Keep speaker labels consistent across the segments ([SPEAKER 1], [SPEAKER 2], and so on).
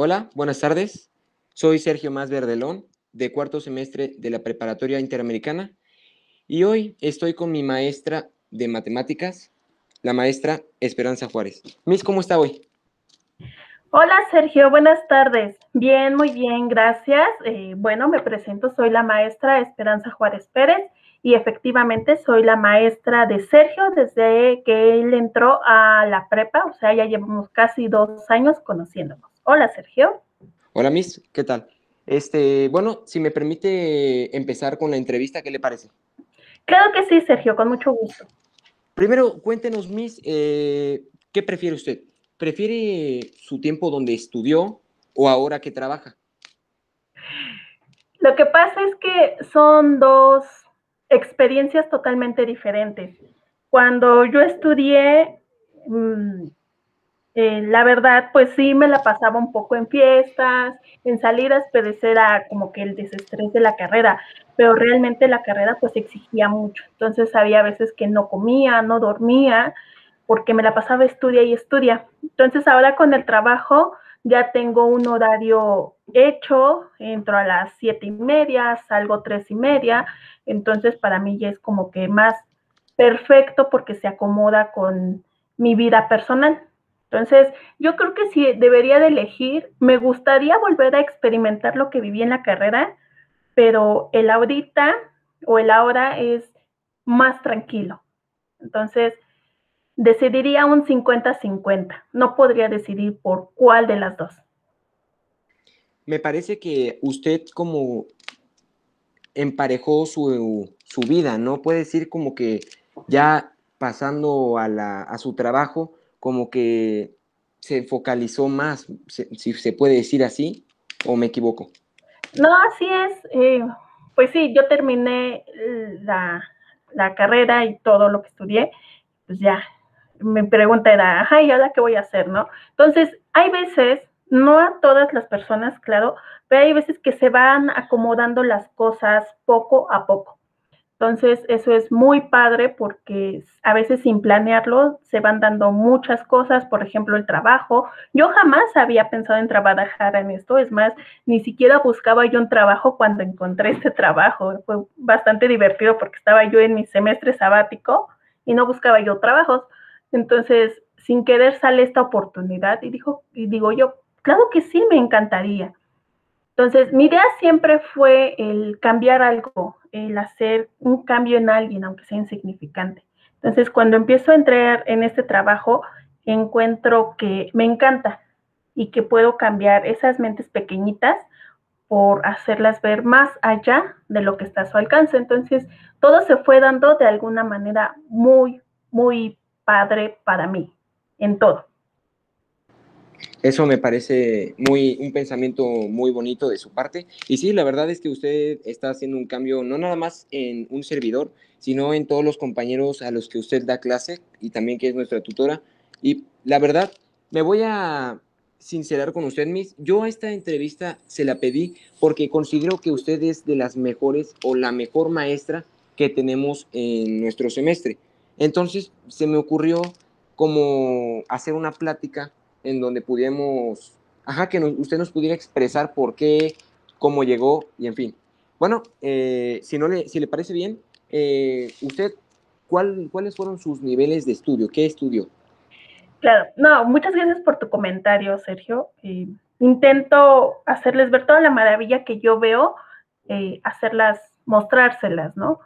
[SPEAKER 1] Hola, buenas tardes. Soy Sergio Más Verdelón, de cuarto semestre de la Preparatoria Interamericana, y hoy estoy con mi maestra de matemáticas, la maestra Esperanza Juárez. Miss, ¿cómo está hoy?
[SPEAKER 2] Hola Sergio, buenas tardes. Bien, muy bien, gracias. Eh, bueno, me presento, soy la maestra Esperanza Juárez Pérez y efectivamente soy la maestra de Sergio desde que él entró a la prepa, o sea, ya llevamos casi dos años conociéndonos. Hola Sergio.
[SPEAKER 1] Hola Miss, ¿qué tal? Este, bueno, si me permite empezar con la entrevista, ¿qué le parece?
[SPEAKER 2] Claro que sí, Sergio, con mucho gusto.
[SPEAKER 1] Primero, cuéntenos, Miss, eh, ¿qué prefiere usted? ¿Prefiere su tiempo donde estudió o ahora que trabaja?
[SPEAKER 2] Lo que pasa es que son dos experiencias totalmente diferentes. Cuando yo estudié, mm, eh, la verdad, pues sí me la pasaba un poco en fiestas, en salidas, pero ese era como que el desestrés de la carrera, pero realmente la carrera pues exigía mucho. Entonces había veces que no comía, no dormía, porque me la pasaba estudia y estudia. Entonces ahora con el trabajo ya tengo un horario hecho, entro a las siete y media, salgo tres y media, entonces para mí ya es como que más perfecto porque se acomoda con mi vida personal. Entonces, yo creo que si debería de elegir, me gustaría volver a experimentar lo que viví en la carrera, pero el ahorita o el ahora es más tranquilo. Entonces, decidiría un 50-50. No podría decidir por cuál de las dos.
[SPEAKER 1] Me parece que usted como emparejó su, vida, ¿no? Puede decir como que ya pasando a, la, a su trabajo, como que se focalizó más, si se puede decir así, o me equivoco.
[SPEAKER 2] No, así es. Eh, pues sí, yo terminé la, la carrera y todo lo que estudié, pues ya mi pregunta era, ajá, ¿y ahora qué voy a hacer, no? Entonces, hay veces, no a todas las personas, claro, pero hay veces que se van acomodando las cosas poco a poco. Entonces, eso es muy padre porque a veces sin planearlo se van dando muchas cosas, por ejemplo, el trabajo. Yo jamás había pensado en trabajar en esto, es más, ni siquiera buscaba yo un trabajo cuando encontré este trabajo. Fue bastante divertido porque estaba yo en mi semestre sabático y no buscaba yo trabajos. Entonces, sin querer sale esta oportunidad y dijo, y digo yo, claro que sí, me encantaría. Entonces, mi idea siempre fue el cambiar algo, el hacer un cambio en alguien, aunque sea insignificante. Entonces, cuando empiezo a entrar en este trabajo, encuentro que me encanta y que puedo cambiar esas mentes pequeñitas por hacerlas ver más allá de lo que está a su alcance. Entonces, todo se fue dando de alguna manera muy, muy padre para mí en todo.
[SPEAKER 1] Eso me parece muy un pensamiento muy bonito de su parte. Y sí, la verdad es que usted está haciendo un cambio no nada más en un servidor, sino en todos los compañeros a los que usted da clase y también que es nuestra tutora. Y la verdad, me voy a sincerar con usted, Miss. Yo esta entrevista se la pedí porque considero que usted es de las mejores o la mejor maestra que tenemos en nuestro semestre. Entonces se me ocurrió como hacer una plática en donde pudiéramos, ajá, que usted nos pudiera expresar por qué, cómo llegó y en fin. Bueno, eh, si, no le, si le parece bien, eh, usted, ¿cuál, ¿cuáles fueron sus niveles de estudio? ¿Qué estudió?
[SPEAKER 2] Claro, no, muchas gracias por tu comentario, Sergio. Eh, intento hacerles ver toda la maravilla que yo veo, hacerlas, mostrárselas, ¿no?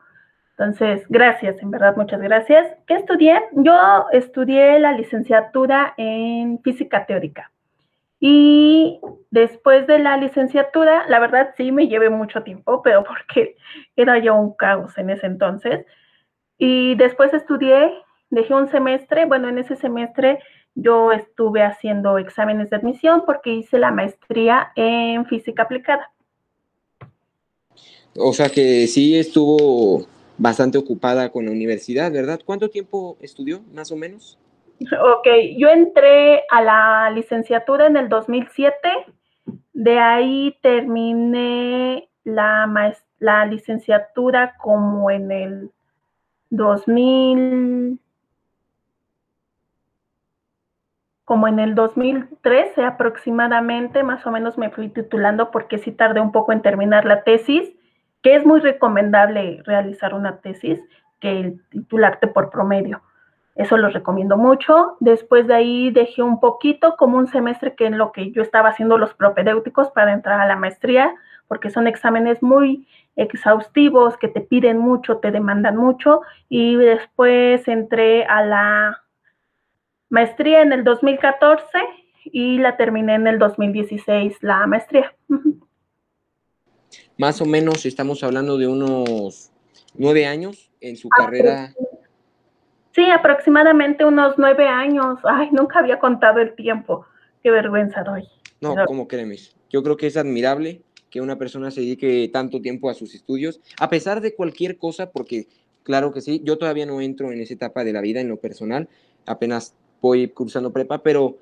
[SPEAKER 2] Entonces, gracias, en verdad, muchas gracias. ¿Qué estudié? Yo estudié la licenciatura en física teórica. Y después de la licenciatura, la verdad sí me llevé mucho tiempo, pero porque era yo un caos en ese entonces. Y después estudié, dejé un semestre, bueno, en ese semestre yo estuve haciendo exámenes de admisión porque hice la maestría en física aplicada.
[SPEAKER 1] O sea que sí estuvo bastante ocupada con la universidad, ¿verdad? ¿Cuánto tiempo estudió, más o menos?
[SPEAKER 2] Ok, yo entré a la licenciatura en el 2007, de ahí terminé la, la licenciatura como en el 2000, como en el 2013 aproximadamente, más o menos me fui titulando porque sí tardé un poco en terminar la tesis, que es muy recomendable realizar una tesis que el titularte por promedio. Eso lo recomiendo mucho. Después de ahí dejé un poquito, como un semestre que en lo que yo estaba haciendo los propedéuticos para entrar a la maestría, porque son exámenes muy exhaustivos, que te piden mucho, te demandan mucho. Y después entré a la maestría en el 2014 y la terminé en el 2016, la maestría.
[SPEAKER 1] Más o menos estamos hablando de unos nueve años en su carrera
[SPEAKER 2] Sí, aproximadamente unos nueve años. Ay, nunca había contado el tiempo. Qué vergüenza doy.
[SPEAKER 1] No, ¿cómo crees? Yo creo que es admirable que una persona se dedique tanto tiempo a sus estudios, a pesar de cualquier cosa, porque claro que sí, yo todavía no entro en esa etapa de la vida en lo personal, apenas voy cursando prepa, pero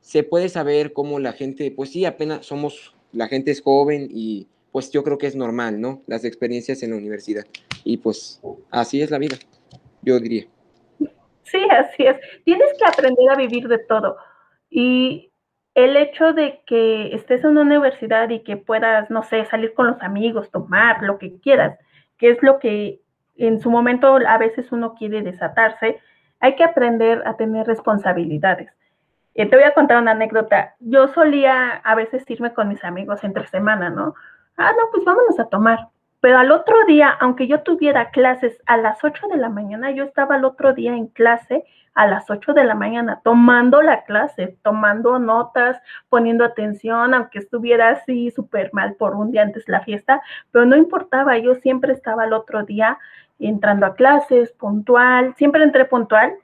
[SPEAKER 1] se puede saber cómo la gente, pues sí, apenas somos, la gente es joven y pues yo creo que es normal, ¿no? Las experiencias en la universidad. Y pues así es la vida, yo diría.
[SPEAKER 2] Sí, así es. Tienes que aprender a vivir de todo. Y el hecho de que estés en una universidad y que puedas, no sé, salir con los amigos, tomar lo que quieras, que es lo que en su momento a veces uno quiere desatarse, hay que aprender a tener responsabilidades. te voy a contar una anécdota. Yo solía a veces irme con mis amigos entre semana, ¿no? Ah, no, pues vámonos a tomar. Pero al otro día, aunque yo tuviera clases a las 8 de la mañana, yo estaba al otro día en clase a las 8 de la mañana, tomando la clase, tomando notas, poniendo atención, aunque estuviera así súper mal por un día antes la fiesta, pero no importaba, yo siempre estaba al otro día entrando a clases, puntual, siempre entré puntual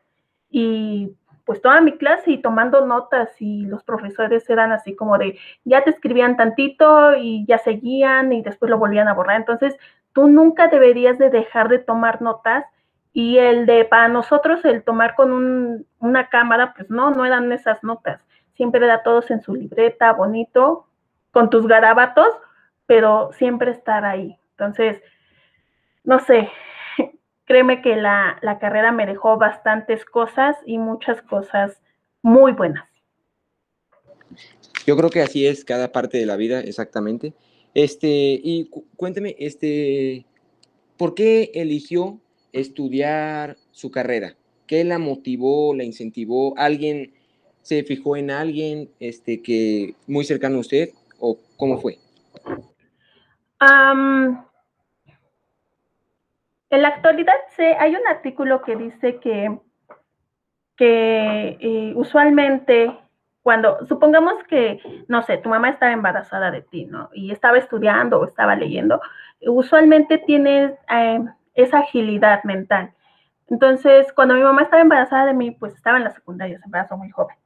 [SPEAKER 2] y pues toda mi clase y tomando notas y los profesores eran así como de, ya te escribían tantito y ya seguían y después lo volvían a borrar. Entonces, tú nunca deberías de dejar de tomar notas y el de para nosotros el tomar con una cámara, pues no, no eran esas notas. Siempre era todos en su libreta, bonito, con tus garabatos, pero siempre estar ahí. Entonces, no sé, créeme que la, carrera me dejó bastantes cosas y muchas cosas muy buenas.
[SPEAKER 1] Yo creo que así es cada parte de la vida, exactamente. Este, y cuénteme, este, ¿por qué eligió estudiar su carrera? ¿Qué la motivó, la incentivó? ¿Alguien se fijó en alguien este, que muy cercano a usted o cómo fue?
[SPEAKER 2] En la actualidad hay un artículo que dice que, que eh, usualmente cuando, supongamos que, no sé, tu mamá estaba embarazada de ti, ¿no? Y estaba estudiando o estaba leyendo, usualmente tienes eh, esa agilidad mental. Entonces, cuando mi mamá estaba embarazada de mí, pues estaba en la secundaria, se embarazó muy joven.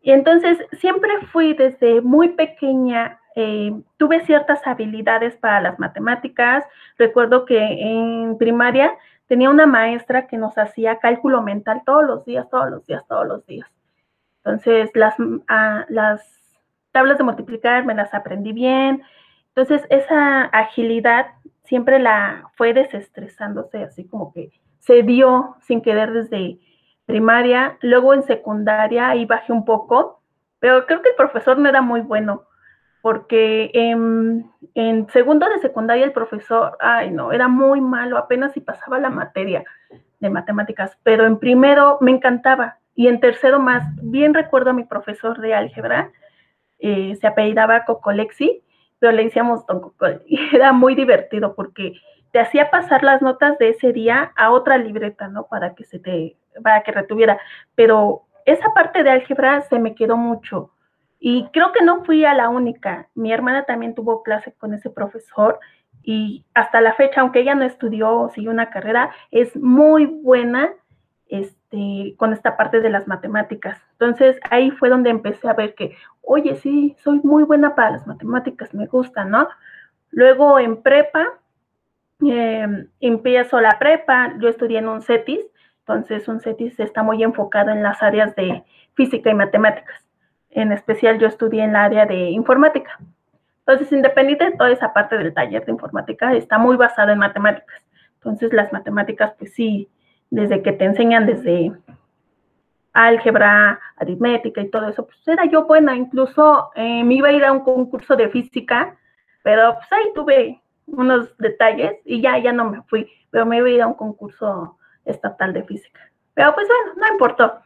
[SPEAKER 2] Y entonces siempre fui desde muy pequeña eh, tuve ciertas habilidades para las matemáticas. Recuerdo que en primaria tenía una maestra que nos hacía cálculo mental todos los días, todos los días, todos los días. Entonces, las, ah, las tablas de multiplicar me las aprendí bien. Entonces, esa agilidad siempre la fue desestresándose, así como que se dio sin querer desde primaria. Luego en secundaria ahí bajé un poco, pero creo que el profesor no era muy bueno porque en, segundo de secundaria el profesor, ay no, era muy malo, apenas si pasaba la materia de matemáticas, pero en primero me encantaba y en tercero más, bien recuerdo a mi profesor de álgebra, eh, se apellidaba Cocolexi, pero le decíamos Don Cocol, y era muy divertido porque te hacía pasar las notas de ese día a otra libreta, ¿no? Para que se te, para que retuviera, pero esa parte de álgebra se me quedó mucho y creo que no fui a la única. Mi hermana también tuvo clase con ese profesor y hasta la fecha, aunque ella no estudió o siguió una carrera, es muy buena este, con esta parte de las matemáticas. Entonces ahí fue donde empecé a ver que, oye, sí, soy muy buena para las matemáticas, me gusta, ¿no? Luego en prepa, em, empiezo la prepa, yo estudié en un CETIS, entonces un CETIS está muy enfocado en las áreas de física y matemáticas. En especial yo estudié en la área de informática. Entonces, independiente de toda esa parte del taller de informática, está muy basado en matemáticas. Entonces, las matemáticas, pues sí, desde que te enseñan desde álgebra, aritmética y todo eso, pues era yo buena, incluso eh, me iba a ir a un concurso de física, pero pues ahí tuve unos detalles y ya, ya no me fui, pero me iba a ir a un concurso estatal de física. Pero pues bueno, no importó.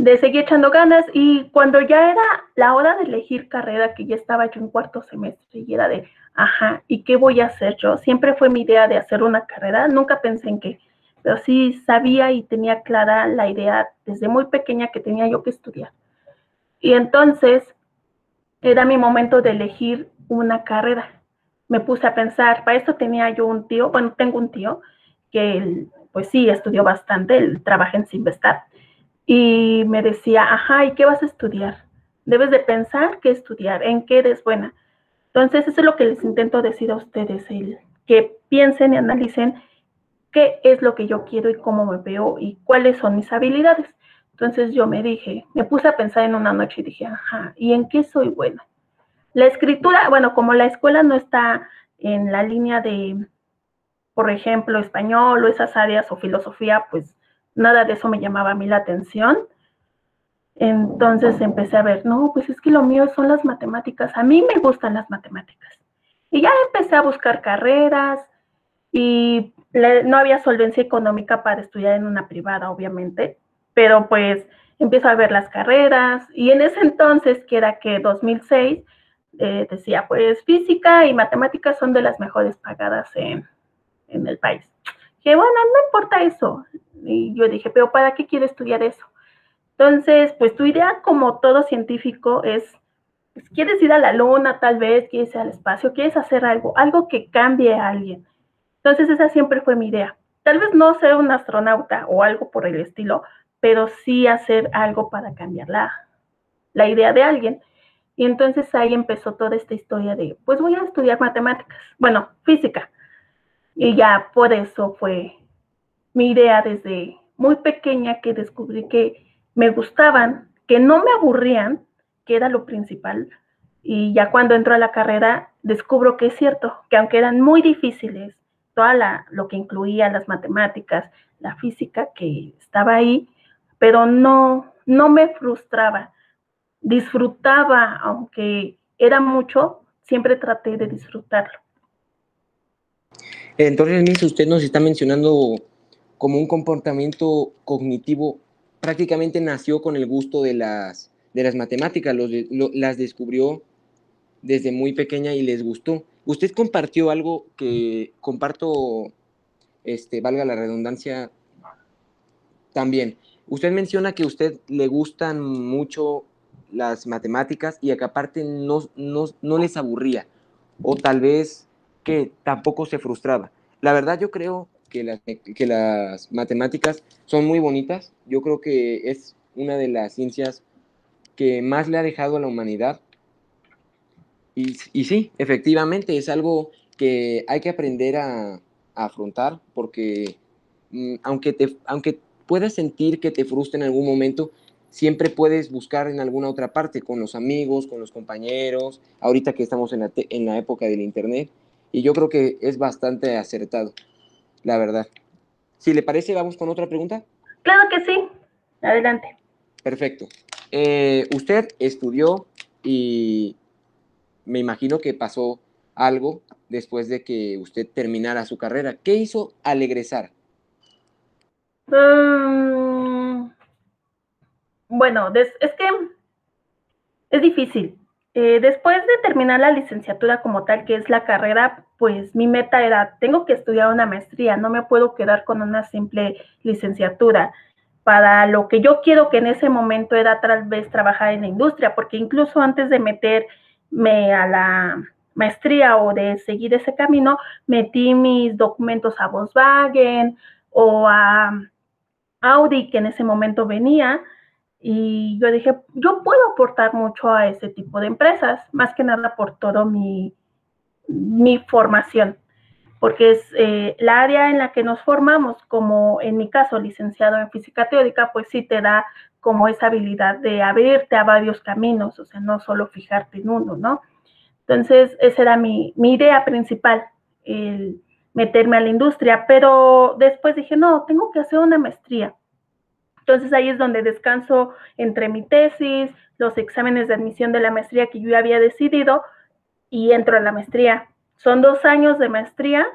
[SPEAKER 2] De seguir echando ganas y cuando ya era la hora de elegir carrera, que ya estaba yo en cuarto semestre y era de, ajá, ¿y qué voy a hacer yo? Siempre fue mi idea de hacer una carrera, nunca pensé en qué, pero sí sabía y tenía clara la idea desde muy pequeña que tenía yo que estudiar. Y entonces era mi momento de elegir una carrera. Me puse a pensar, para esto tenía yo un tío, bueno, tengo un tío que pues sí, estudió bastante, él trabaja en Simvestar, y me decía, ajá, ¿y qué vas a estudiar? Debes de pensar qué estudiar, en qué eres buena. Entonces, eso es lo que les intento decir a ustedes, el, que piensen y analicen qué es lo que yo quiero y cómo me veo y cuáles son mis habilidades. Entonces yo me dije, me puse a pensar en una noche y dije, ajá, ¿y en qué soy buena? La escritura, bueno, como la escuela no está en la línea de, por ejemplo, español o esas áreas o filosofía, pues nada de eso me llamaba a mí la atención. Entonces empecé a ver, no, pues es que lo mío son las matemáticas. A mí me gustan las matemáticas. Y ya empecé a buscar carreras y no había solvencia económica para estudiar en una privada, obviamente, pero pues empiezo a ver las carreras y en ese entonces, que era que 2006, eh, decía, pues física y matemáticas son de las mejores pagadas en, en el país. Que bueno, no importa eso. Y yo dije, pero ¿para qué quiero estudiar eso? Entonces, pues tu idea como todo científico es, pues, quieres ir a la luna tal vez, quieres ir al espacio, quieres hacer algo, algo que cambie a alguien. Entonces esa siempre fue mi idea. Tal vez no ser un astronauta o algo por el estilo, pero sí hacer algo para cambiar la, la idea de alguien. Y entonces ahí empezó toda esta historia de, pues voy a estudiar matemáticas, bueno, física. Y ya por eso fue mi idea desde muy pequeña que descubrí que me gustaban, que no me aburrían, que era lo principal. Y ya cuando entro a la carrera, descubro que es cierto, que aunque eran muy difíciles, toda lo que incluía las matemáticas, la física que estaba ahí, pero no, no me frustraba. Disfrutaba, aunque era mucho, siempre traté de disfrutarlo.
[SPEAKER 1] Entonces, usted nos está mencionando como un comportamiento cognitivo, prácticamente nació con el gusto de las, de las matemáticas, las descubrió desde muy pequeña y les gustó. Usted compartió algo que comparto, este, valga la redundancia, también. Usted menciona que a usted le gustan mucho las matemáticas y que aparte no, no, les aburría o tal vez que tampoco se frustraba. La verdad yo creo que las, que las matemáticas son muy bonitas. Yo creo que es una de las ciencias que más le ha dejado a la humanidad y, sí, efectivamente, es algo que hay que aprender a, afrontar porque mm, aunque, te, aunque puedas sentir que te frustra en algún momento, siempre puedes buscar en alguna otra parte, con los amigos, con los compañeros, ahorita que estamos en la, en la época del Internet. Y yo creo que es bastante acertado, la verdad. Si le parece, vamos con otra pregunta.
[SPEAKER 2] Claro que sí. Adelante.
[SPEAKER 1] Perfecto. Eh, usted estudió y me imagino que pasó algo después de que usted terminara su carrera. ¿Qué hizo al egresar?
[SPEAKER 2] Mm, bueno, es que es difícil. Eh, después de terminar la licenciatura como tal, que es la carrera, pues mi meta era, tengo que estudiar una maestría, no me puedo quedar con una simple licenciatura. Para lo que yo quiero que en ese momento era tal vez trabajar en la industria, porque incluso antes de meter me, a la maestría o de seguir ese camino, metí mis documentos a Volkswagen o a Audi, que en ese momento venía, y yo dije, yo puedo aportar mucho a ese tipo de empresas, más que nada por todo mi, mi formación, porque es eh, la área en la que nos formamos, como en mi caso, licenciado en física teórica, pues sí te da como esa habilidad de abrirte a varios caminos, o sea, no solo fijarte en uno, ¿no? Entonces, esa era mi, idea principal, el meterme a la industria, pero después dije, no, tengo que hacer una maestría. Entonces ahí es donde descanso entre mi tesis, los exámenes de admisión de la maestría que yo ya había decidido y entro a la maestría. Son dos años de maestría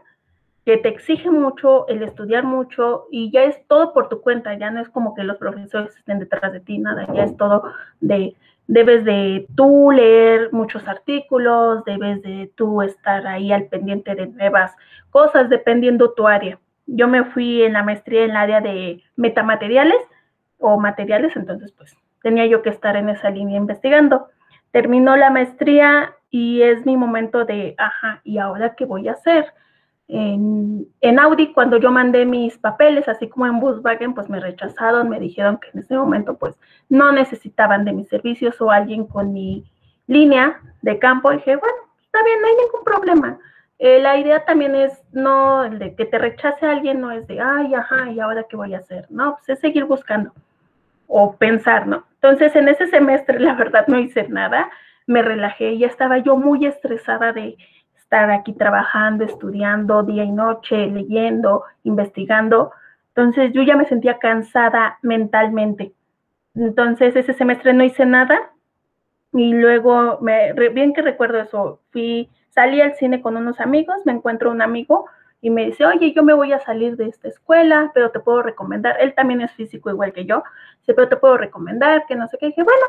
[SPEAKER 2] que te exige mucho el estudiar mucho y ya es todo por tu cuenta, ya no es como que los profesores estén detrás de ti, nada, ya es todo de, debes de tú leer muchos artículos, debes de tú estar ahí al pendiente de nuevas cosas dependiendo tu área. Yo me fui en la maestría en el área de metamateriales o materiales, entonces pues tenía yo que estar en esa línea investigando. Terminó la maestría y es mi momento de, ajá, ¿y ahora qué voy a hacer? En, Audi, cuando yo mandé mis papeles, así como en Volkswagen, pues me rechazaron, me dijeron que en ese momento pues no necesitaban de mis servicios o alguien con mi línea de campo. Y dije, bueno, está bien, no hay ningún problema. Eh, la idea también es no, el de que te rechace alguien, no es de, ay, ajá, ¿y ahora qué voy a hacer? No, pues es seguir buscando o pensar, ¿no? Entonces, en ese semestre, la verdad, no hice nada, me relajé, ya estaba yo muy estresada de estar aquí trabajando, estudiando día y noche, leyendo, investigando. Entonces yo ya me sentía cansada mentalmente. Entonces ese semestre no hice nada y luego, me, bien que recuerdo eso, fui, salí al cine con unos amigos, me encuentro un amigo y me dice, oye, yo me voy a salir de esta escuela, pero te puedo recomendar, él también es físico igual que yo, dice, pero te puedo recomendar, que no sé qué, dije, bueno,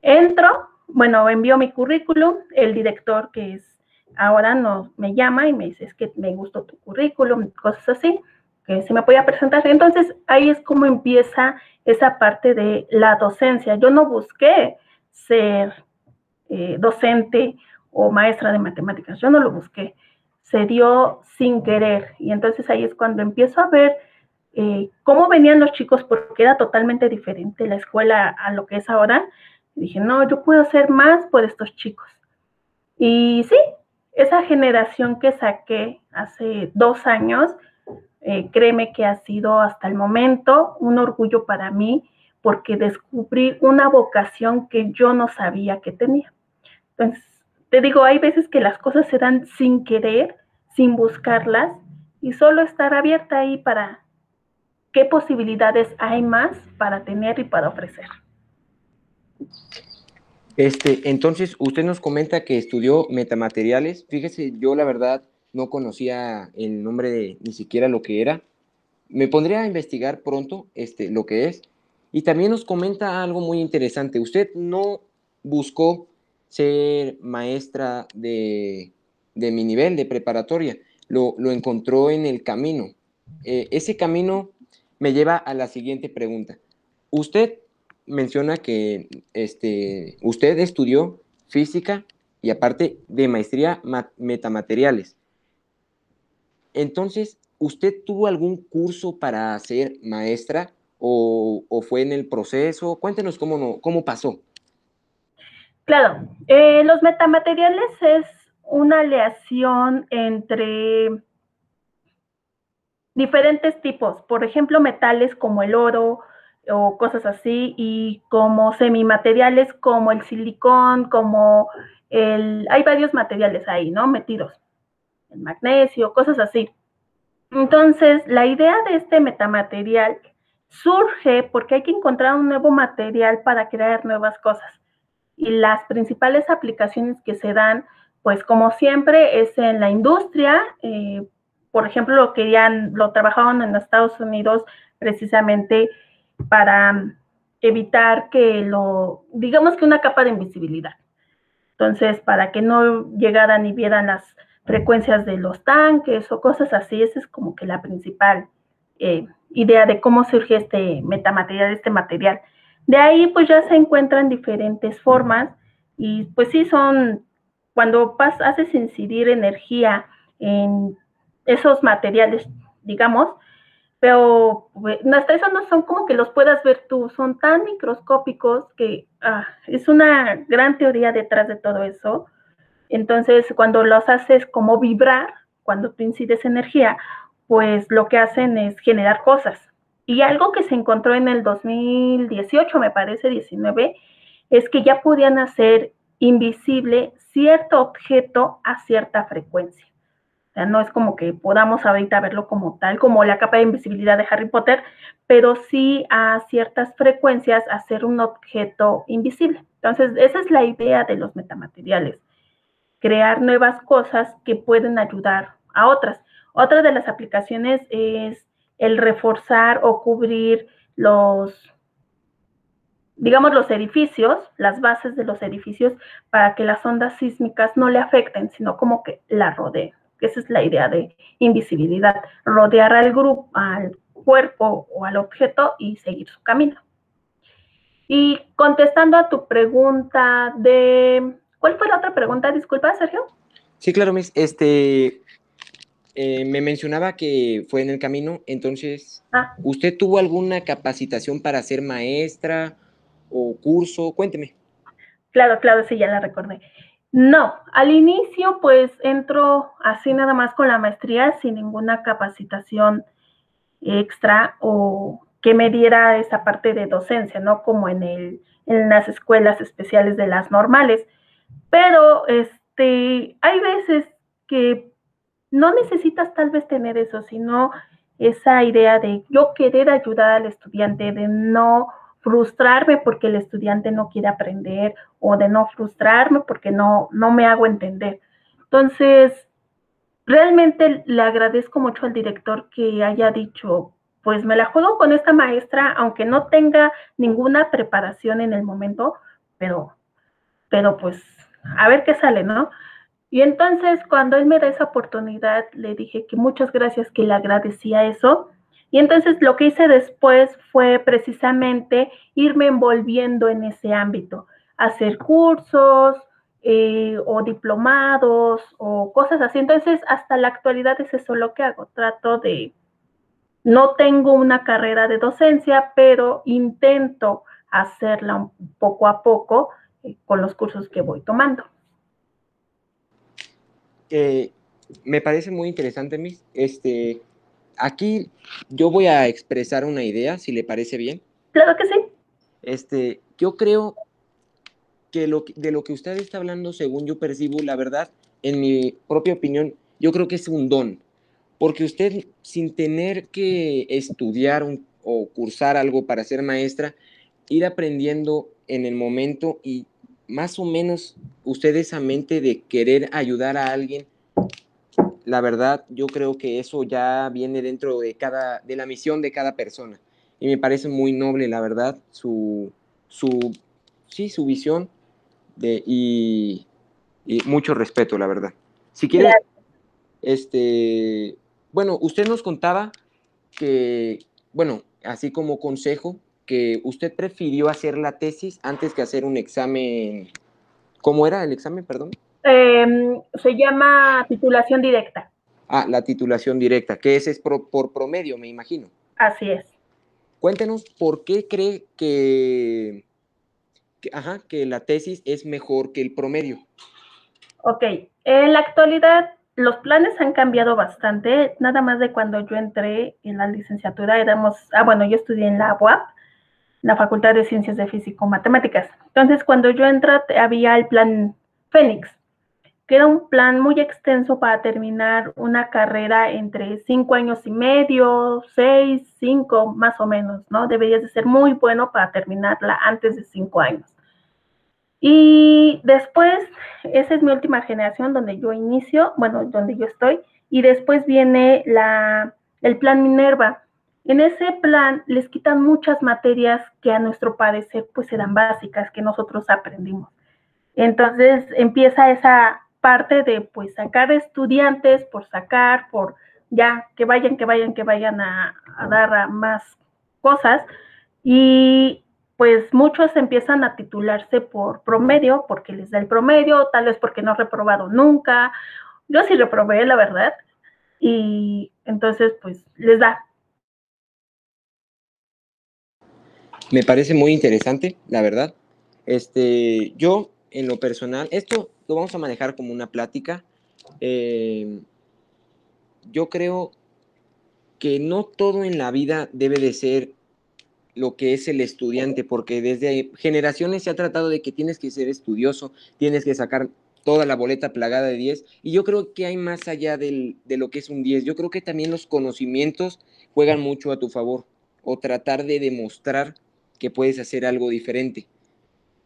[SPEAKER 2] entro, bueno, envío mi currículum, el director que es ahora no me llama y me dice, es que me gustó tu currículum, cosas así, que se me podía presentar. Entonces ahí es como empieza esa parte de la docencia. Yo no busqué ser eh, docente o maestra de matemáticas, yo no lo busqué, se dio sin querer. Y entonces ahí es cuando empiezo a ver eh, cómo venían los chicos, porque era totalmente diferente la escuela a lo que es ahora. dije, no, yo puedo hacer más por estos chicos. Y sí, esa generación que saqué hace dos años, eh, créeme que ha sido hasta el momento un orgullo para mí porque descubrí una vocación que yo no sabía que tenía. Entonces, te digo, hay veces que las cosas se dan sin querer, sin buscarlas, y solo estar abierta ahí para qué posibilidades hay más para tener y para ofrecer.
[SPEAKER 1] Este, entonces, usted nos comenta que estudió metamateriales. Fíjese, yo la verdad no conocía el nombre ni siquiera lo que era. Me pondría a investigar pronto este, lo que es. Y también nos comenta algo muy interesante. Usted no buscó ser maestra de, mi nivel de preparatoria. Lo, encontró en el camino. Eh, ese camino me lleva a la siguiente pregunta. ¿Usted menciona que este, usted estudió física y aparte de maestría metamateriales. Entonces, ¿usted tuvo algún curso para ser maestra o, fue en el proceso? Cuéntenos cómo, cómo pasó.
[SPEAKER 2] Claro, eh, los metamateriales es una aleación entre diferentes tipos, por ejemplo, metales como el oro, o cosas así, y como semimateriales como el silicón, como el, hay varios materiales ahí, ¿no? Metidos, el magnesio, cosas así. Entonces, la idea de este metamaterial surge porque hay que encontrar un nuevo material para crear nuevas cosas. Y las principales aplicaciones que se dan, pues como siempre, es en la industria. Eh, por ejemplo, lo querían, lo trabajaban en Estados Unidos precisamente para evitar que lo, digamos que una capa de invisibilidad. Entonces, para que no llegaran y vieran las frecuencias de los tanques o cosas así, esa es como que la principal eh, idea de cómo surge este metamaterial, este material. De ahí, pues ya se encuentran diferentes formas y pues sí son, cuando haces incidir energía en esos materiales, digamos, pero hasta eso no son como que los puedas ver tú, son tan microscópicos que ah, es una gran teoría detrás de todo eso. Entonces, cuando los haces como vibrar, cuando tú incides energía, pues lo que hacen es generar cosas. Y algo que se encontró en el 2018, me parece, 19, es que ya podían hacer invisible cierto objeto a cierta frecuencia. O sea, no es como que podamos ahorita verlo como tal, como la capa de invisibilidad de Harry Potter, pero sí a ciertas frecuencias hacer un objeto invisible. Entonces, esa es la idea de los metamateriales, crear nuevas cosas que pueden ayudar a otras. Otra de las aplicaciones es el reforzar o cubrir los, digamos, los edificios, las bases de los edificios, para que las ondas sísmicas no le afecten, sino como que la rodeen. Esa es la idea de invisibilidad, rodear al grupo, al cuerpo o al objeto y seguir su camino. Y contestando a tu pregunta de, ¿cuál fue la otra pregunta? Disculpa, Sergio.
[SPEAKER 1] Sí, claro, Miss. Este, eh, me mencionaba que fue en el camino, entonces, ah. ¿usted tuvo alguna capacitación para ser maestra o curso? Cuénteme.
[SPEAKER 2] Claro, claro, sí, ya la recordé. No, al inicio pues entro así nada más con la maestría sin ninguna capacitación extra o que me diera esa parte de docencia, ¿no? Como en, el, en las escuelas especiales de las normales. Pero este, hay veces que no necesitas tal vez tener eso, sino esa idea de yo querer ayudar al estudiante, de no frustrarme porque el estudiante no quiere aprender o de no frustrarme porque no, no me hago entender. Entonces, realmente le agradezco mucho al director que haya dicho, pues me la juego con esta maestra, aunque no tenga ninguna preparación en el momento, pero, pero pues a ver qué sale, ¿no? Y entonces cuando él me da esa oportunidad, le dije que muchas gracias, que le agradecía eso y entonces lo que hice después fue precisamente irme envolviendo en ese ámbito, hacer cursos eh, o diplomados o cosas así. Entonces, hasta la actualidad es eso lo que hago. Trato de, no tengo una carrera de docencia, pero intento hacerla poco a poco eh, con los cursos que voy tomando.
[SPEAKER 1] Eh, me parece muy interesante, Miss. Este, aquí yo voy a expresar una idea, si le parece bien.
[SPEAKER 2] Claro que sí.
[SPEAKER 1] Este, yo creo que lo, de lo que usted está hablando, según yo percibo, la verdad, en mi propia opinión, yo creo que es un don. Porque usted, sin tener que estudiar o cursar algo para ser maestra, ir aprendiendo en el momento y más o menos usted esa mente de querer ayudar a alguien la verdad, yo creo que eso ya viene dentro de cada, de la misión de cada persona. Y me parece muy noble, la verdad, su, su, sí, su visión de, y, mucho respeto, la verdad. Si quiere, este, bueno, usted nos contaba que, bueno, así como consejo, que usted prefirió hacer la tesis antes que hacer un examen. ¿Cómo era el examen, perdón?
[SPEAKER 2] Em, se llama titulación directa.
[SPEAKER 1] Ah, la titulación directa, que ese es por, promedio, me imagino.
[SPEAKER 2] Así es.
[SPEAKER 1] Cuéntenos por qué cree que, ajá, que la tesis es mejor que el promedio.
[SPEAKER 2] Ok, en la actualidad los planes han cambiado bastante, nada más de cuando yo entré en la licenciatura éramos, ah, bueno, yo estudié en la UAP, la Facultad de Ciencias de Físico Matemáticas. Entonces, cuando yo entré había el plan Fénix, que era un plan muy extenso para terminar una carrera entre cinco años y medio, seis, cinco, más o menos, ¿no? Deberías de ser muy bueno para terminarla antes de cinco años. Y después, esa es mi última generación donde yo inicio, bueno, donde yo estoy, y después viene la, el plan Minerva. En ese plan les quitan muchas materias que a nuestro parecer pues eran básicas, que nosotros aprendimos. Entonces empieza esa parte de pues sacar estudiantes por sacar, por ya que vayan, que vayan, que vayan a, dar más cosas y pues muchos empiezan a titularse por promedio, porque les da el promedio, tal vez porque no he reprobado nunca. Yo sí reprobé, la verdad, y entonces pues les da.
[SPEAKER 1] Me parece muy interesante, la verdad. Este, yo en lo personal, esto vamos a manejar como una plática. Eh, yo creo que no todo en la vida debe de ser lo que es el estudiante, porque desde generaciones se ha tratado de que tienes que ser estudioso, tienes que sacar toda la boleta plagada de 10. Y yo creo que hay más allá de lo que es un 10. Yo creo que también los conocimientos juegan mucho a tu favor o tratar de demostrar que puedes hacer algo diferente.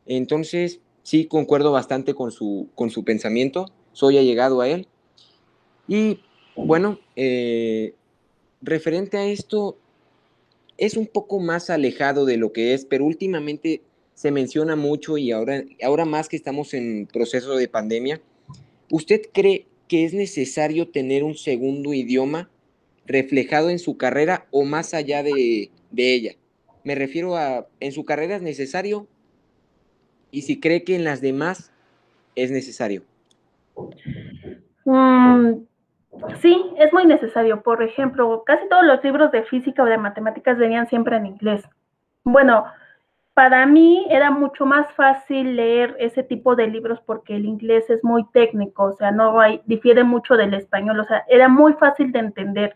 [SPEAKER 1] Entonces, sí, concuerdo bastante con su, con su pensamiento, soy allegado a él. Y bueno, eh, referente a esto, es un poco más alejado de lo que es, pero últimamente se menciona mucho y ahora, ahora más que estamos en proceso de pandemia, ¿usted cree que es necesario tener un segundo idioma reflejado en su carrera o más allá de, ella? Me refiero a, ¿en su carrera es necesario? Y si cree que en las demás es necesario.
[SPEAKER 2] Mm, sí, es muy necesario. Por ejemplo, casi todos los libros de física o de matemáticas venían siempre en inglés. Bueno, para mí era mucho más fácil leer ese tipo de libros porque el inglés es muy técnico, o sea, no difiere mucho del español, o sea, era muy fácil de entender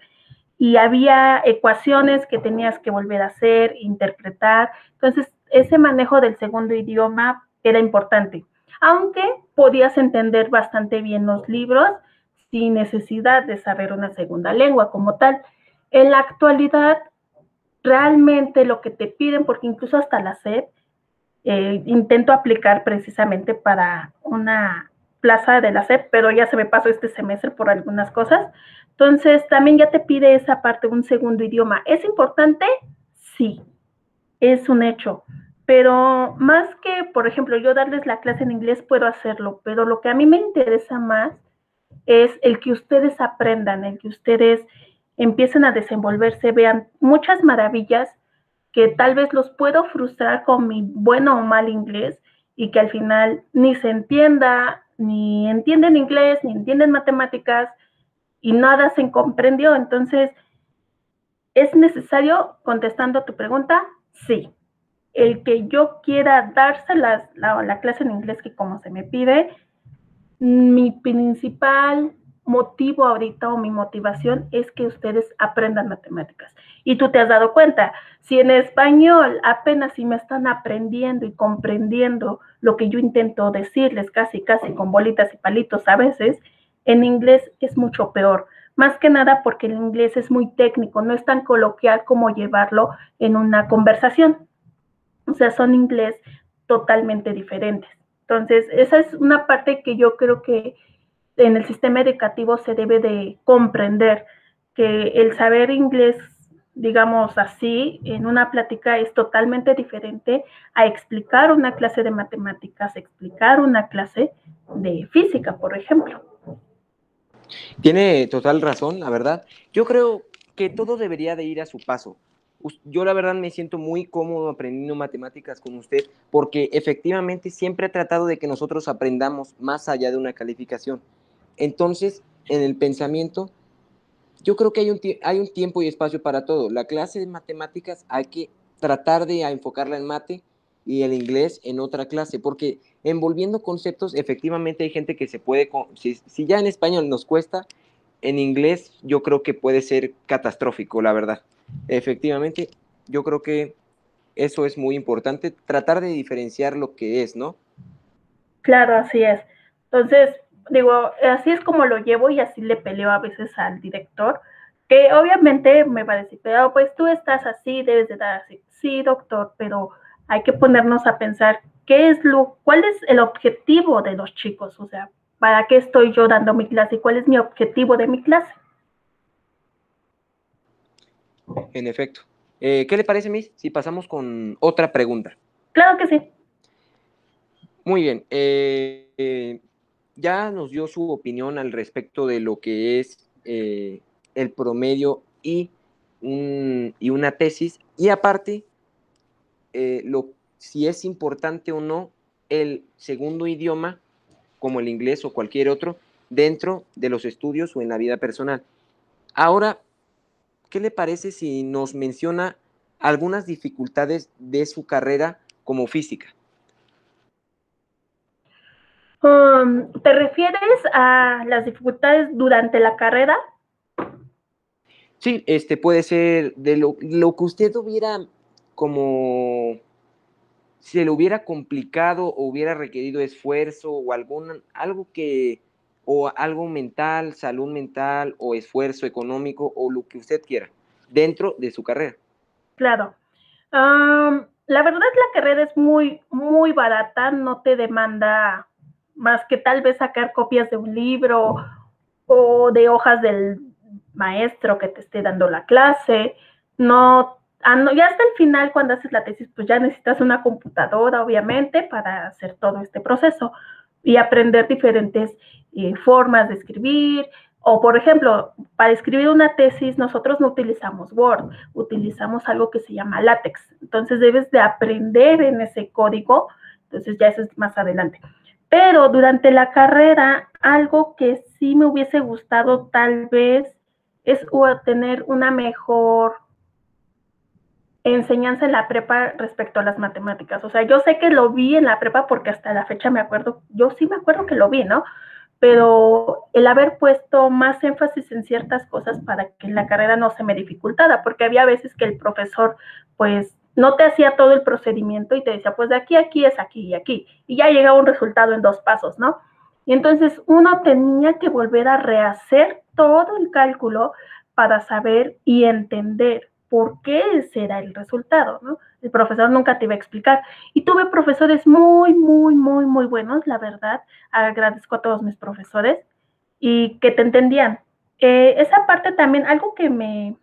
[SPEAKER 2] y había ecuaciones que tenías que volver a hacer, interpretar, entonces ese manejo del segundo idioma era importante, aunque podías entender bastante bien los libros sin necesidad de saber una segunda lengua como tal. En la actualidad realmente lo que te piden, porque incluso hasta la SED, eh, intento aplicar precisamente para una plaza de la SED, pero ya se me pasó este semestre por algunas cosas. Entonces, también ya te pide esa parte, un segundo idioma. ¿Es importante? Sí, es un hecho. Pero más que, por ejemplo, yo darles la clase en inglés, puedo hacerlo, pero lo que a mí me interesa más es el que ustedes aprendan, el que ustedes empiecen a desenvolverse, vean muchas maravillas que tal vez los puedo frustrar con mi bueno o mal inglés y que al final ni se entienda, ni entienden inglés, ni entienden matemáticas y nada se comprendió. Entonces, ¿es necesario, contestando a tu pregunta? Sí. El que yo quiera darse la, la clase en inglés que como se me pide, mi principal motivo ahorita o mi motivación es que ustedes aprendan matemáticas. Y tú te has dado cuenta, si en español apenas si me están aprendiendo y comprendiendo lo que yo intento decirles casi, casi con bolitas y palitos a veces, en inglés es mucho peor. Más que nada porque el inglés es muy técnico, no es tan coloquial como llevarlo en una conversación. O sea, son inglés totalmente diferentes. Entonces, esa es una parte que yo creo que en el sistema educativo se debe de comprender que el saber inglés, digamos así, en una plática es totalmente diferente a explicar una clase de matemáticas, explicar una clase de física, por ejemplo.
[SPEAKER 1] Tiene total razón, la verdad. Yo creo que todo debería de ir a su paso. Yo la verdad me siento muy cómodo aprendiendo matemáticas con usted porque efectivamente siempre he tratado de que nosotros aprendamos más allá de una calificación. Entonces, en el pensamiento, yo creo que hay un, hay un tiempo y espacio para todo. La clase de matemáticas hay que tratar de enfocarla en mate y el inglés en otra clase, porque envolviendo conceptos, efectivamente hay gente que se puede, si, si ya en español nos cuesta, en inglés yo creo que puede ser catastrófico, la verdad. Efectivamente, yo creo que eso es muy importante, tratar de diferenciar lo que es, ¿no?
[SPEAKER 2] Claro, así es. Entonces, digo, así es como lo llevo y así le peleo a veces al director, que obviamente me decir, pero pues tú estás así, debes de dar así. Sí, doctor, pero hay que ponernos a pensar qué es lo, cuál es el objetivo de los chicos, o sea, para qué estoy yo dando mi clase y cuál es mi objetivo de mi clase.
[SPEAKER 1] En efecto. Eh, ¿Qué le parece, Miss, si pasamos con otra pregunta?
[SPEAKER 2] Claro que sí.
[SPEAKER 1] Muy bien. Eh, eh, ya nos dio su opinión al respecto de lo que es eh, el promedio y, y, una tesis. Y aparte, lo, si es importante o no el segundo idioma, como el inglés o cualquier otro, dentro de los estudios o en la vida personal. Ahora, ¿qué le parece si nos menciona algunas dificultades de su carrera como física?
[SPEAKER 2] Um, ¿Te refieres a las dificultades durante la carrera?
[SPEAKER 1] Sí, este puede ser de lo, que usted hubiera como se le hubiera complicado o hubiera requerido esfuerzo o algún, algo que, o algo mental, salud mental o esfuerzo económico o lo que usted quiera dentro de su carrera?
[SPEAKER 2] Claro. la verdad la carrera es muy, muy barata, no te demanda más que tal vez sacar copias de un libro o de hojas del maestro que te esté dando la clase. No, ah, ya hasta el final, cuando haces la tesis, pues ya necesitas una computadora, obviamente, para hacer todo este proceso y aprender diferentes eh, formas de escribir. O, por ejemplo, para escribir una tesis, nosotros no utilizamos Word, utilizamos algo que se llama látex. Entonces, debes de aprender en ese código. Entonces, ya eso es más adelante. Pero durante la carrera, algo que sí me hubiese gustado tal vez es tener una mejor enseñanza en la prepa respecto a las matemáticas. O sea, yo sé que lo vi en la prepa porque hasta la fecha me acuerdo, yo sí me acuerdo que lo vi, ¿no? Pero el haber puesto más énfasis en ciertas cosas para que la carrera no se me dificultara, porque había veces que el profesor, pues, no te hacía todo el procedimiento y te decía, pues de aquí a aquí es aquí y aquí. Y ya llegaba un resultado en dos pasos, ¿no? Y entonces uno tenía que volver a rehacer todo el cálculo para saber y entender por qué ese era el resultado, ¿no? El profesor nunca te iba a explicar. Y tuve profesores muy, muy, muy, muy buenos, la verdad. Agradezco a todos mis profesores y que te entendían. Eh, esa parte también, algo que me,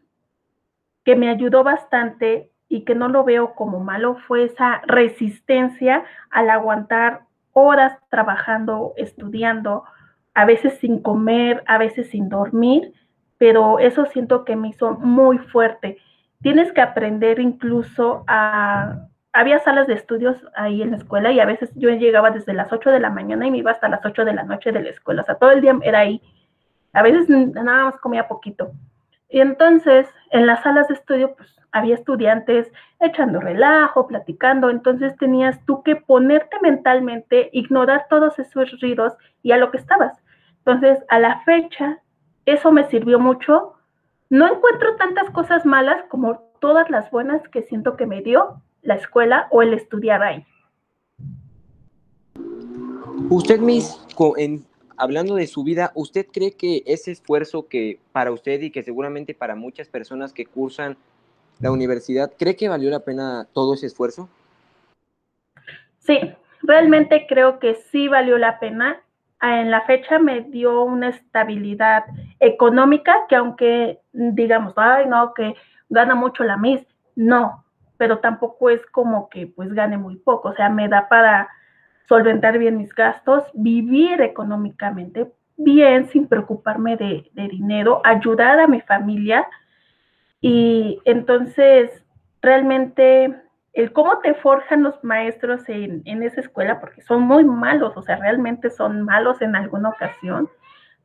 [SPEAKER 2] que me ayudó bastante y que no lo veo como malo fue esa resistencia al aguantar horas trabajando, estudiando, a veces sin comer, a veces sin dormir, pero eso siento que me hizo muy fuerte. Tienes que aprender incluso a... Había salas de estudios ahí en la escuela y a veces yo llegaba desde las 8 de la mañana y me iba hasta las 8 de la noche de la escuela. O sea, todo el día era ahí. A veces nada más comía poquito. Y entonces, en las salas de estudio, pues había estudiantes echando relajo, platicando, entonces tenías tú que ponerte mentalmente, ignorar todos esos ruidos y a lo que estabas. Entonces, a la fecha, eso me sirvió mucho. No encuentro tantas cosas malas como todas las buenas que siento que me dio la escuela o el estudiar ahí.
[SPEAKER 1] Usted, Miss, en, hablando de su vida, ¿usted cree que ese esfuerzo que para usted y que seguramente para muchas personas que cursan la universidad, ¿cree que valió la pena todo ese esfuerzo?
[SPEAKER 2] Sí, realmente creo que sí valió la pena. En la fecha me dio una estabilidad económica que aunque digamos, ay, no, que gana mucho la MIS, no, pero tampoco es como que pues gane muy poco, o sea, me da para solventar bien mis gastos, vivir económicamente bien sin preocuparme de, de dinero, ayudar a mi familia. Y entonces, realmente, el cómo te forjan los maestros en, esa escuela, porque son muy malos, o sea, realmente son malos en alguna ocasión,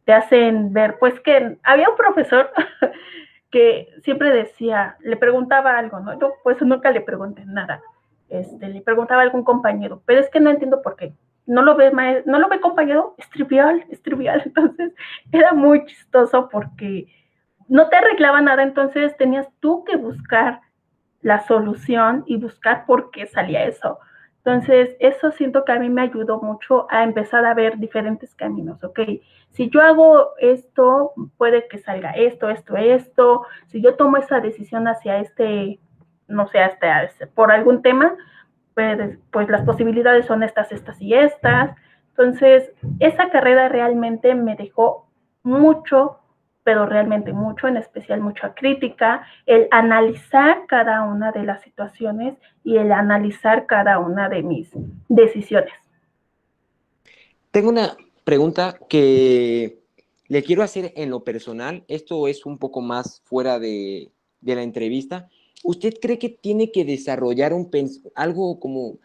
[SPEAKER 2] te hacen ver, pues que había un profesor que siempre decía, le preguntaba algo, ¿no? Yo pues nunca le pregunté nada. Este, le preguntaba a algún compañero, pero es que no entiendo por qué. No lo ve, no lo ve compañero, es trivial, es trivial. Entonces, era muy chistoso porque no te arreglaba nada, entonces tenías tú que buscar la solución y buscar por qué salía eso. Entonces, eso siento que a mí me ayudó mucho a empezar a ver diferentes caminos, ¿ok? Si yo hago esto, puede que salga esto, esto, esto. Si yo tomo esa decisión hacia este, no sé, hasta por algún tema, pues, pues las posibilidades son estas, estas y estas. Entonces, esa carrera realmente me dejó mucho, pero realmente mucho, en especial mucha crítica, el analizar cada una de las situaciones y el analizar cada una de mis decisiones.
[SPEAKER 1] Tengo una pregunta que le quiero hacer en lo personal. Esto es un poco más fuera de, la entrevista. ¿Usted cree que tiene que desarrollar un algo como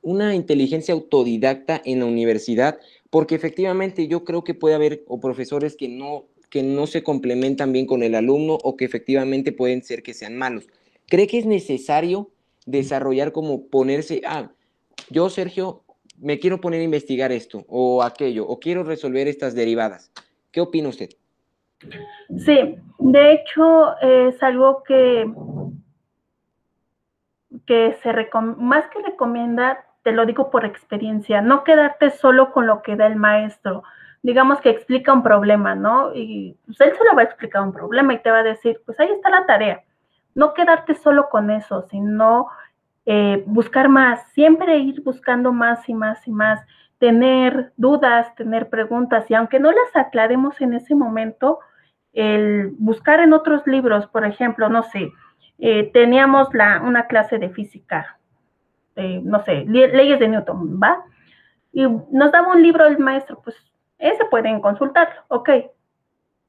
[SPEAKER 1] una inteligencia autodidacta en la universidad? Porque efectivamente yo creo que puede haber o profesores que no que no se complementan bien con el alumno o que efectivamente pueden ser que sean malos. ¿Cree que es necesario desarrollar como ponerse, ah, yo Sergio, me quiero poner a investigar esto o aquello, o quiero resolver estas derivadas? ¿Qué opina usted?
[SPEAKER 2] Sí, de hecho es algo que, que se más que recomienda, te lo digo por experiencia, no quedarte solo con lo que da el maestro. Digamos que explica un problema, ¿no? Y pues, él solo va a explicar un problema y te va a decir, pues ahí está la tarea. No quedarte solo con eso, sino eh, buscar más, siempre ir buscando más y más y más, tener dudas, tener preguntas y aunque no las aclaremos en ese momento, el buscar en otros libros, por ejemplo, no sé, eh, teníamos la, una clase de física, no sé, leyes de Newton, ¿va? Y nos daba un libro el maestro, pues ese pueden consultarlo, ok.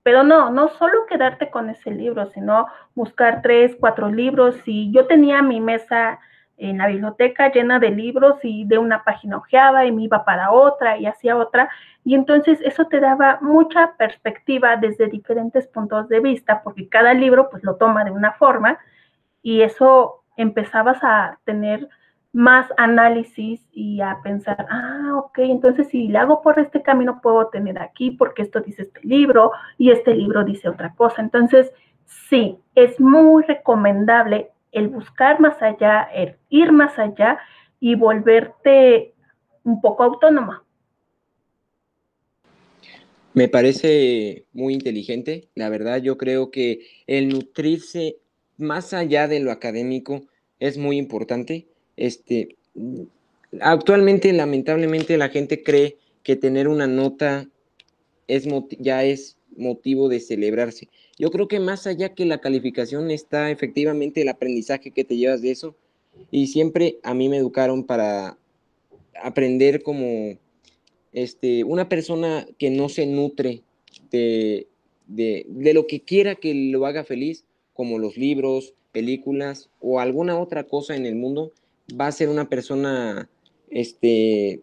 [SPEAKER 2] Pero no, no solo quedarte con ese libro, sino buscar tres, cuatro libros. Y yo tenía mi mesa en la biblioteca llena de libros y de una página ojeaba y me iba para otra y hacía otra. Y entonces eso te daba mucha perspectiva desde diferentes puntos de vista, porque cada libro pues lo toma de una forma y eso empezabas a tener más análisis y a pensar, ah, ok, entonces si le hago por este camino puedo tener aquí porque esto dice este libro y este libro dice otra cosa. Entonces, sí, es muy recomendable el buscar más allá, el ir más allá y volverte un poco autónoma.
[SPEAKER 1] Me parece muy inteligente. La verdad, yo creo que el nutrirse más allá de lo académico es muy importante. Este, actualmente, lamentablemente, la gente cree que tener una nota es, ya es motivo de celebrarse. Yo creo que más allá que la calificación está efectivamente el aprendizaje que te llevas de eso. Y siempre a mí me educaron para aprender como este, una persona que no se nutre de, de, de, lo que quiera que lo haga feliz, como los libros, películas o alguna otra cosa en el mundo, va a ser una persona este,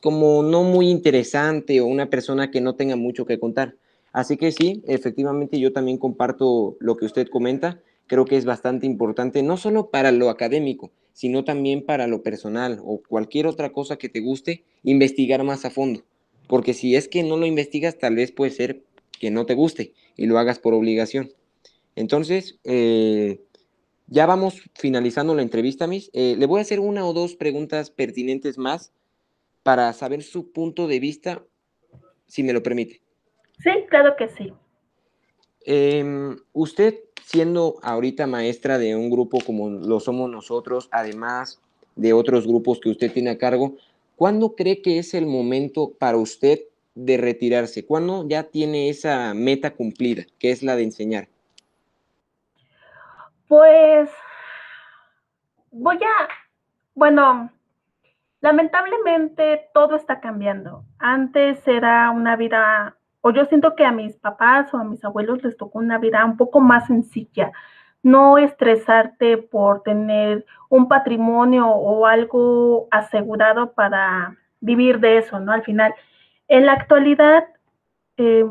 [SPEAKER 1] como no muy interesante o una persona que no tenga mucho que contar. Así que sí, efectivamente yo también comparto lo que usted comenta. Creo que es bastante importante, no solo para lo académico, sino también para lo personal o cualquier otra cosa que te guste, investigar más a fondo. Porque si es que no lo investigas, tal vez puede ser que no te guste y lo hagas por obligación. Entonces, eh, ya vamos finalizando la entrevista, Miss. Eh, le voy a hacer una o dos preguntas pertinentes más para saber su punto de vista, si me lo permite.
[SPEAKER 2] Sí, claro que sí.
[SPEAKER 1] Em, usted, siendo ahorita maestra de un grupo como lo somos nosotros, además de otros grupos que usted tiene a cargo, ¿cuándo cree que es el momento para usted de retirarse? ¿Cuándo ya tiene esa meta cumplida, que es la de enseñar?
[SPEAKER 2] Pues voy a, bueno, lamentablemente todo está cambiando. Antes era una vida o yo siento que a mis papás o a mis abuelos les tocó una vida un poco más sencilla, no estresarte por tener un patrimonio o algo asegurado para vivir de eso, ¿no? Al final, en la actualidad, eh,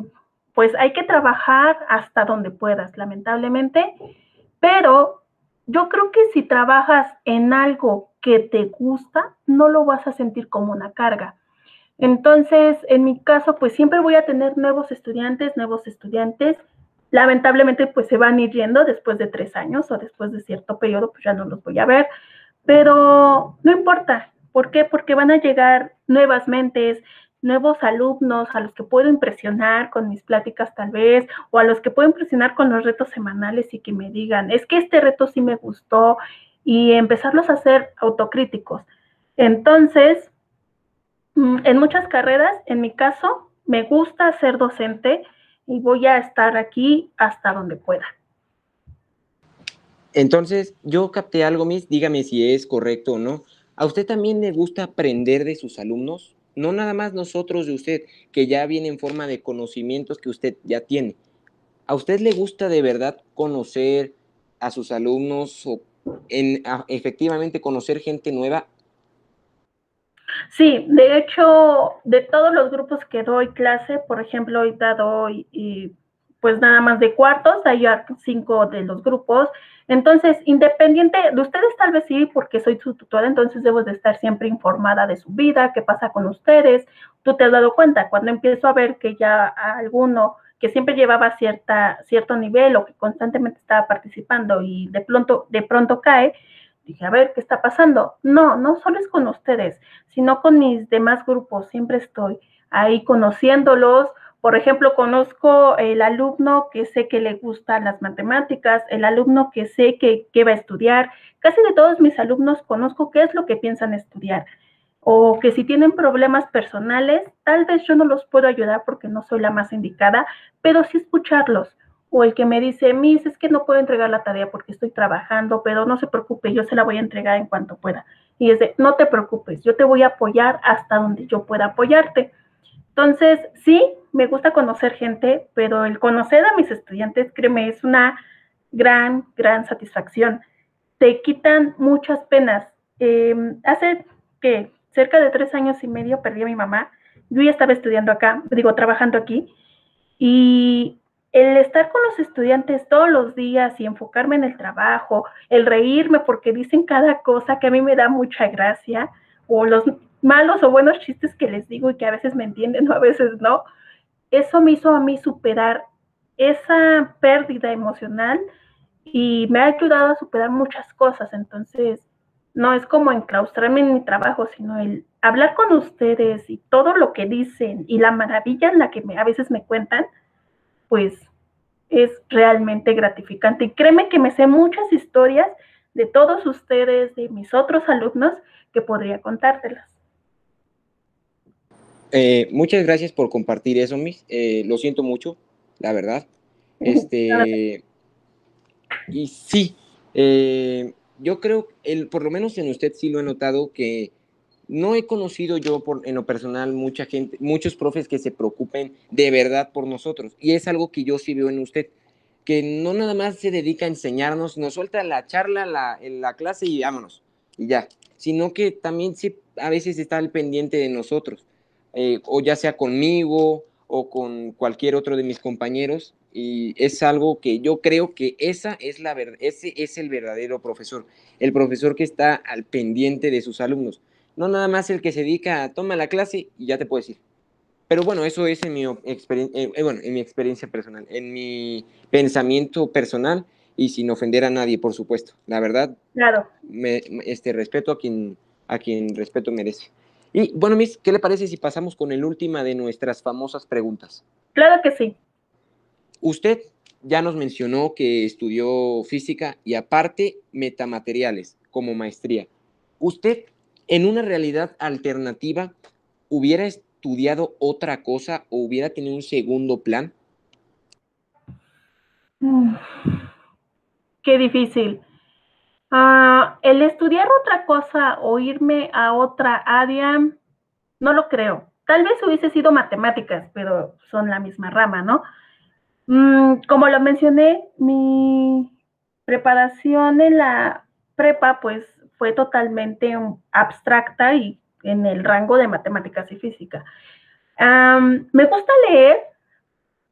[SPEAKER 2] pues hay que trabajar hasta donde puedas, lamentablemente, pero yo creo que si trabajas en algo que te gusta, no lo vas a sentir como una carga. Entonces, en mi caso, pues siempre voy a tener nuevos estudiantes, nuevos estudiantes. Lamentablemente, pues se van ir yendo después de tres años o después de cierto periodo, pues ya no los voy a ver. Pero no importa. ¿Por qué? Porque van a llegar nuevas mentes, nuevos alumnos a los que puedo impresionar con mis pláticas tal vez, o a los que puedo impresionar con los retos semanales y que me digan, es que este reto sí me gustó, y empezarlos a ser autocríticos. Entonces, Mm, en muchas carreras, en mi caso, me gusta ser docente y voy a estar aquí hasta donde pueda.
[SPEAKER 1] Entonces, yo capté algo, Miss, dígame si es correcto o no. ¿A usted también le gusta aprender de sus alumnos? No nada más nosotros de usted, que ya viene en forma de conocimientos que usted ya tiene. ¿A usted le gusta de verdad conocer a sus alumnos o en, efectivamente conocer gente nueva
[SPEAKER 2] Sí, de hecho, de todos los grupos que doy clase, por ejemplo, ahorita doy y, pues nada más de cuartos, hay cinco de los grupos. Entonces, independiente de ustedes, tal vez sí, porque soy su tutora, entonces debo de estar siempre informada de su vida, qué pasa con ustedes. Tú te has dado cuenta, cuando empiezo a ver que ya alguno que siempre llevaba cierta, cierto nivel o que constantemente estaba participando y de pronto, de pronto cae, dije, a ver, ¿qué está pasando? No, no solo es con ustedes, sino con mis demás grupos. Siempre estoy ahí conociéndolos. Por ejemplo, conozco el alumno que sé que le gustan las matemáticas, el alumno que sé que, que va a estudiar. Casi de todos mis alumnos conozco qué es lo que piensan estudiar. O que si tienen problemas personales, tal vez yo no los puedo ayudar porque no soy la más indicada, pero sí escucharlos o el que me dice, Miss, es que no puedo entregar la tarea porque estoy trabajando, pero no se preocupe, yo se la voy a entregar en cuanto pueda. Y es de, no te preocupes, yo te voy a apoyar hasta donde yo pueda apoyarte. Entonces, sí, me gusta conocer gente, pero el conocer a mis estudiantes, créeme, es una gran, gran satisfacción. Te quitan muchas penas. Em, hace que cerca de tres años y medio perdí a mi mamá. Yo ya estaba estudiando acá, digo, trabajando aquí, y el estar con los estudiantes todos los días y enfocarme en el trabajo, el reírme porque dicen cada cosa que a mí me da mucha gracia, o los malos o buenos chistes que les digo y que a veces me entienden o a veces no, eso me hizo a mí superar esa pérdida emocional y me ha ayudado a superar muchas cosas. Entonces, no es como enclaustrarme en mi trabajo, sino el hablar con ustedes y todo lo que dicen y la maravilla en la que a veces me cuentan, pues es realmente gratificante. Y créeme que me sé muchas historias de todos ustedes, de mis otros alumnos, que podría contártelas.
[SPEAKER 1] Eh, muchas gracias por compartir eso, Miss. Eh, lo siento mucho, la verdad. Este, y sí, eh, yo creo, el, por lo menos en usted sí lo he notado que no he conocido yo por, en lo personal mucha gente, muchos profes que se preocupen de verdad por nosotros. Y es algo que yo sí veo en usted, que no nada más se dedica a enseñarnos, nos suelta la charla la, en la clase y vámonos, y ya, sino que también sí, a veces está al pendiente de nosotros, eh, o ya sea conmigo o con cualquier otro de mis compañeros, y es algo que yo creo que esa es la ese es el verdadero profesor, el profesor que está al pendiente de sus alumnos no nada más el que se dedica a toma la clase y ya te puedes ir. Pero bueno, eso es en mi, experiencia, eh, bueno, en mi experiencia personal, en mi pensamiento personal y sin ofender a nadie, por supuesto. La verdad,
[SPEAKER 2] claro.
[SPEAKER 1] me, este, respeto a quien, a quien respeto merece. Y bueno, Miss, ¿qué le parece si pasamos con el última de nuestras famosas preguntas?
[SPEAKER 2] Claro que sí.
[SPEAKER 1] Usted ya nos mencionó que estudió física y aparte metamateriales como maestría. ¿Usted en una realidad alternativa, ¿hubiera estudiado otra cosa o hubiera tenido un segundo plan?
[SPEAKER 2] qué difícil. Ah, el estudiar otra cosa o irme a otra área, no lo creo. Tal vez hubiese sido matemáticas, pero son la misma rama, ¿no? Mm, como lo mencioné, mi preparación en la prepa, pues fue totalmente abstracta y en el rango de matemáticas y física. me gusta leer,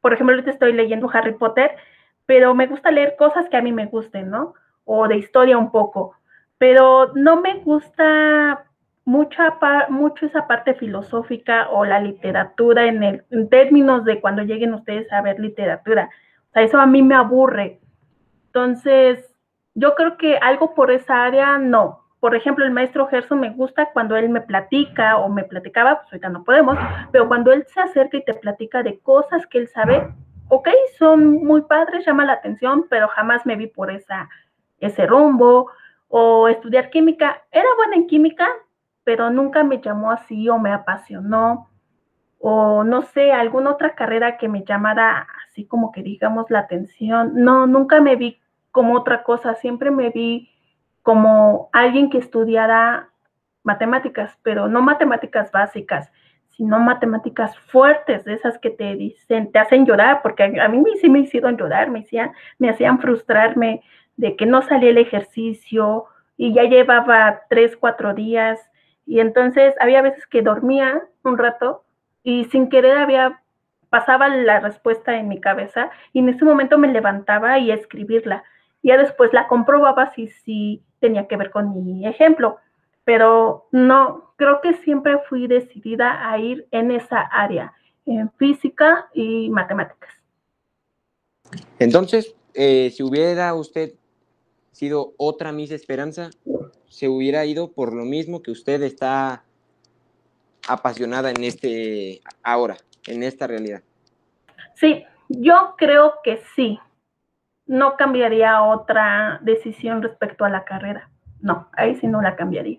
[SPEAKER 2] por ejemplo, ahorita estoy leyendo Harry Potter, pero me gusta leer cosas que a mí me gusten, ¿no? O de historia un poco, pero no me gusta mucha mucho esa parte filosófica o la literatura en, el, en términos de cuando lleguen ustedes a ver literatura. O sea, eso a mí me aburre. Entonces, yo creo que algo por esa área no. Por ejemplo, el maestro Gerson me gusta cuando él me platica o me platicaba, pues ahorita no podemos, pero cuando él se acerca y te platica de cosas que él sabe, ok, son muy padres, llama la atención, pero jamás me vi por esa, ese rumbo. O estudiar química, era buena en química, pero nunca me llamó así o me apasionó. O no sé, alguna otra carrera que me llamara así como que digamos la atención. No, nunca me vi como otra cosa, siempre me vi como alguien que estudiara matemáticas, pero no matemáticas básicas, sino matemáticas fuertes, de esas que te dicen, te hacen llorar, porque a, mí sí me hicieron llorar, me hacían, me hacían frustrarme de que no salía el ejercicio y ya llevaba tres, cuatro días, y entonces había veces que dormía un rato y sin querer había pasaba la respuesta en mi cabeza y en ese momento me levantaba y escribirla ya después la comprobaba si sí tenía que ver con mi ejemplo, pero no, creo que siempre fui decidida a ir en esa área, en física y matemáticas.
[SPEAKER 1] Entonces, eh, si hubiera usted sido otra Miss Esperanza, se hubiera ido por lo mismo que usted está apasionada en este ahora, en esta realidad.
[SPEAKER 2] Sí, yo creo que sí. No cambiaría otra decisión respecto a la carrera. No, ahí sí no la cambiaría.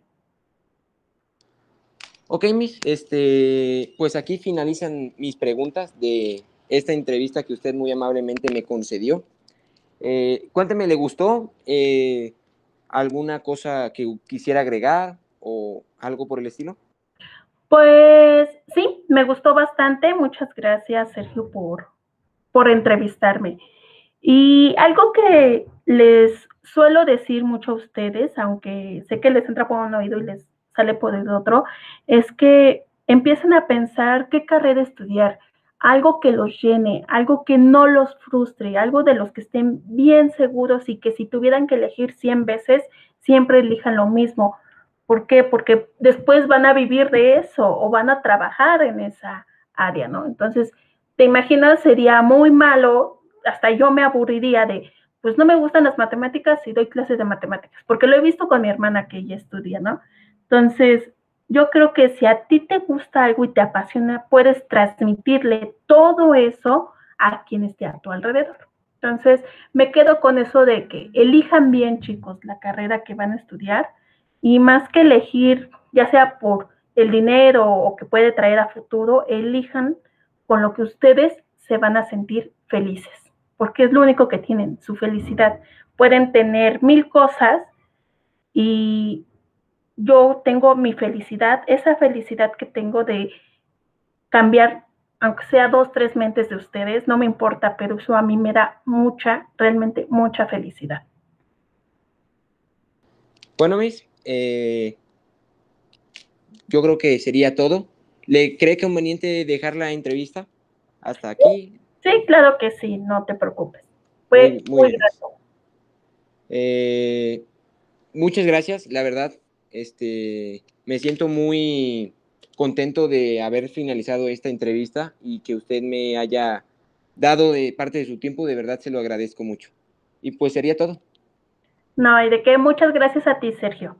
[SPEAKER 1] Ok, Miss, este, pues aquí finalizan mis preguntas de esta entrevista que usted muy amablemente me concedió. Eh, cuénteme, ¿le gustó? Eh, ¿Alguna cosa que quisiera agregar o algo por el estilo?
[SPEAKER 2] Pues sí, me gustó bastante. Muchas gracias, Sergio, por, por entrevistarme. Y algo que les suelo decir mucho a ustedes, aunque sé que les entra por un oído y les sale por el otro, es que empiecen a pensar qué carrera estudiar, algo que los llene, algo que no los frustre, algo de los que estén bien seguros y que si tuvieran que elegir 100 veces, siempre elijan lo mismo. ¿Por qué? Porque después van a vivir de eso o van a trabajar en esa área, ¿no? Entonces, te imaginas, sería muy malo, hasta yo me aburriría de, pues no me gustan las matemáticas y doy clases de matemáticas, porque lo he visto con mi hermana que ella estudia, ¿no? Entonces, yo creo que si a ti te gusta algo y te apasiona, puedes transmitirle todo eso a quien esté a tu alrededor. Entonces, me quedo con eso de que elijan bien, chicos, la carrera que van a estudiar y más que elegir, ya sea por el dinero o que puede traer a futuro, elijan con lo que ustedes se van a sentir felices, porque es lo único que tienen, su felicidad. Pueden tener mil cosas y yo tengo mi felicidad, esa felicidad que tengo de cambiar, aunque sea dos, tres mentes de ustedes, no me importa, pero eso a mí me da mucha, realmente mucha felicidad.
[SPEAKER 1] Bueno, Miss, eh, yo creo que sería todo. ¿Le cree conveniente dejar la entrevista hasta aquí?
[SPEAKER 2] Sí, claro que sí, no te preocupes. Fue muy, grato.
[SPEAKER 1] Eh, muchas gracias, la verdad, este, me siento muy contento de haber finalizado esta entrevista y que usted me haya dado de parte de su tiempo, de verdad se lo agradezco mucho. Y pues sería todo.
[SPEAKER 2] No, y de qué, muchas gracias a ti, Sergio.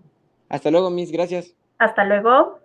[SPEAKER 1] Hasta luego, mis gracias.
[SPEAKER 2] Hasta luego.